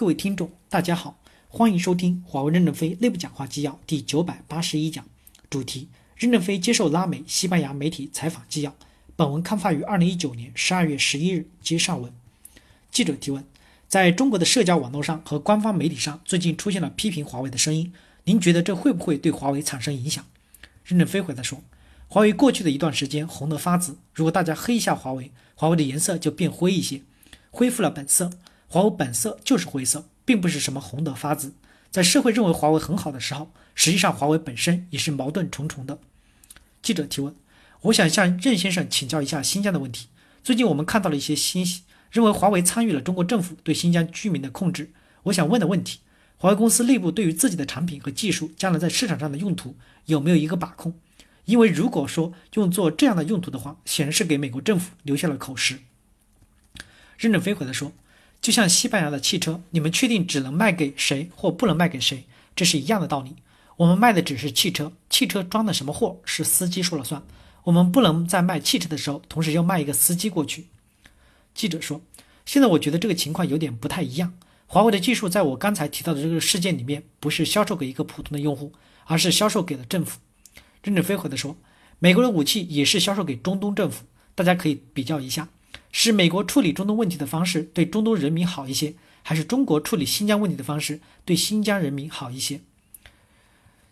各位听众，大家好，欢迎收听华为任正非内部讲话纪要第九百八十一讲，主题：任正非接受拉美、西班牙媒体采访纪要。本文刊发于二零一九年十二月十一日，接上文。记者提问：在中国的社交网络上和官方媒体上，最近出现了批评华为的声音，您觉得这会不会对华为产生影响？任正非回答说：华为过去的一段时间红得发紫，如果大家黑一下华为，华为的颜色就变灰一些，恢复了本色。华为本色就是灰色，并不是什么红得发紫。在社会认为华为很好的时候，实际上华为本身也是矛盾重重的。记者提问：我想向任先生请教一下新疆的问题。最近我们看到了一些信息，认为华为参与了中国政府对新疆居民的控制。我想问的问题：华为公司内部对于自己的产品和技术将来在市场上的用途有没有一个把控？因为如果说用作这样的用途的话，显然是给美国政府留下了口实。任正非回答说。就像西班牙的汽车，你们确定只能卖给谁或不能卖给谁，这是一样的道理。我们卖的只是汽车，汽车装的什么货是司机说了算。我们不能在卖汽车的时候，同时又卖一个司机过去。记者说：“现在我觉得这个情况有点不太一样。华为的技术在我刚才提到的这个事件里面，不是销售给一个普通的用户，而是销售给了政府。”任正非回答说：“美国的武器也是销售给中东政府，大家可以比较一下。”是美国处理中东问题的方式对中东人民好一些，还是中国处理新疆问题的方式对新疆人民好一些？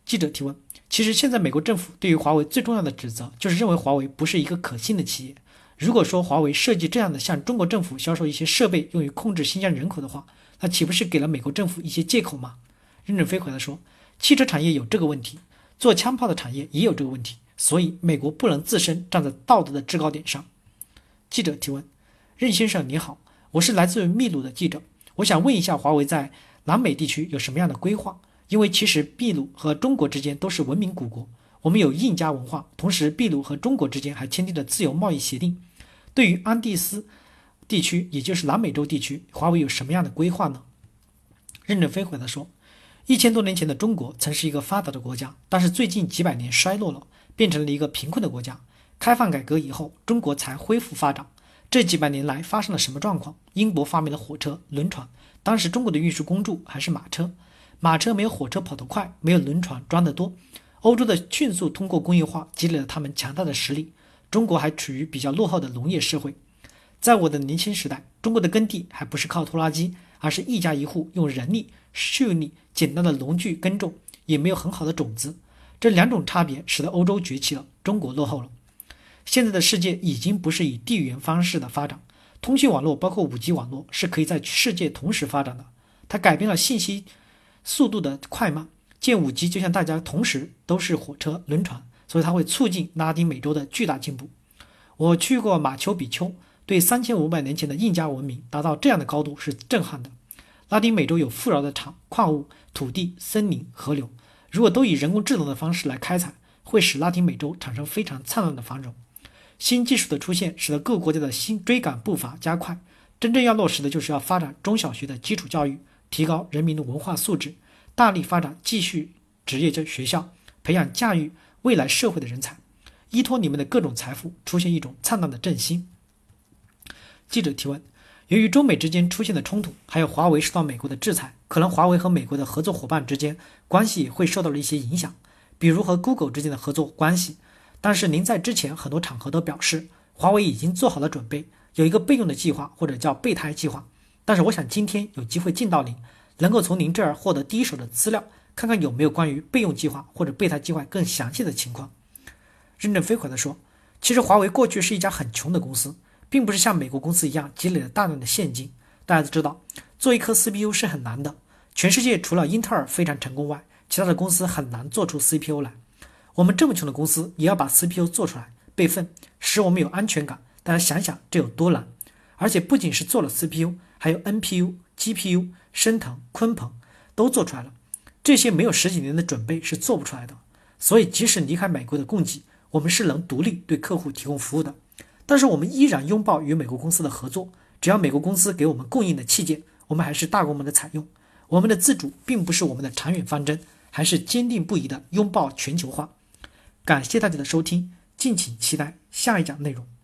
记者提问：其实现在美国政府对于华为最重要的指责就是认为华为不是一个可信的企业。如果说华为设计这样的向中国政府销售一些设备用于控制新疆人口的话，那岂不是给了美国政府一些借口吗？任正非回答说：汽车产业有这个问题，做枪炮的产业也有这个问题，所以美国不能自身站在道德的制高点上。记者提问：任先生你好，我是来自秘鲁的记者，我想问一下，华为在南美地区有什么样的规划？因为其实秘鲁和中国之间都是文明古国，我们有印加文化，同时秘鲁和中国之间还签订了自由贸易协定。对于安第斯地区，也就是南美洲地区，华为有什么样的规划呢？任正非回答说：一千多年前的中国曾是一个发达的国家，但是最近几百年衰落了，变成了一个贫困的国家。开放改革以后，中国才恢复发展。这几百年来发生了什么状况？英国发明了火车、轮船，当时中国的运输工具还是马车，马车没有火车跑得快，没有轮船装得多。欧洲的迅速通过工业化，积累了他们强大的实力。中国还处于比较落后的农业社会。在我的年轻时代，中国的耕地还不是靠拖拉机，而是一家一户用人力、畜力、简单的农具耕种，也没有很好的种子。这两种差别使得欧洲崛起了，中国落后了。现在的世界已经不是以地缘方式的发展，通讯网络包括五 G 网络是可以在世界同时发展的。它改变了信息速度的快慢。建五 G 就像大家同时都是火车、轮船，所以它会促进拉丁美洲的巨大进步。我去过马丘比丘，对三千五百年前的印加文明达到这样的高度是震撼的。拉丁美洲有富饶的产矿物、土地、森林、河流，如果都以人工智能的方式来开采，会使拉丁美洲产生非常灿烂的繁荣。新技术的出现，使得各国家的新追赶步伐加快。真正要落实的，就是要发展中小学的基础教育，提高人民的文化素质，大力发展继续职业教学校，培养驾驭未来社会的人才。依托你们的各种财富，出现一种灿烂的振兴。记者提问：由于中美之间出现的冲突，还有华为受到美国的制裁，可能华为和美国的合作伙伴之间关系也会受到了一些影响，比如和 Google 之间的合作关系。但是您在之前很多场合都表示，华为已经做好了准备，有一个备用的计划或者叫备胎计划。但是我想今天有机会见到您，能够从您这儿获得第一手的资料，看看有没有关于备用计划或者备胎计划更详细的情况。任正非回答说：“其实华为过去是一家很穷的公司，并不是像美国公司一样积累了大量的现金。大家都知道，做一颗 CPU 是很难的，全世界除了英特尔非常成功外，其他的公司很难做出 CPU 来。”我们这么穷的公司也要把 CPU 做出来备份，使我们有安全感。大家想想这有多难？而且不仅是做了 CPU，还有 NPU、GPU、升腾、鲲鹏都做出来了。这些没有十几年的准备是做不出来的。所以即使离开美国的供给，我们是能独立对客户提供服务的。但是我们依然拥抱与美国公司的合作，只要美国公司给我们供应的器件，我们还是大规模的采用。我们的自主并不是我们的长远方针，还是坚定不移的拥抱全球化。感谢大家的收听，敬请期待下一讲内容。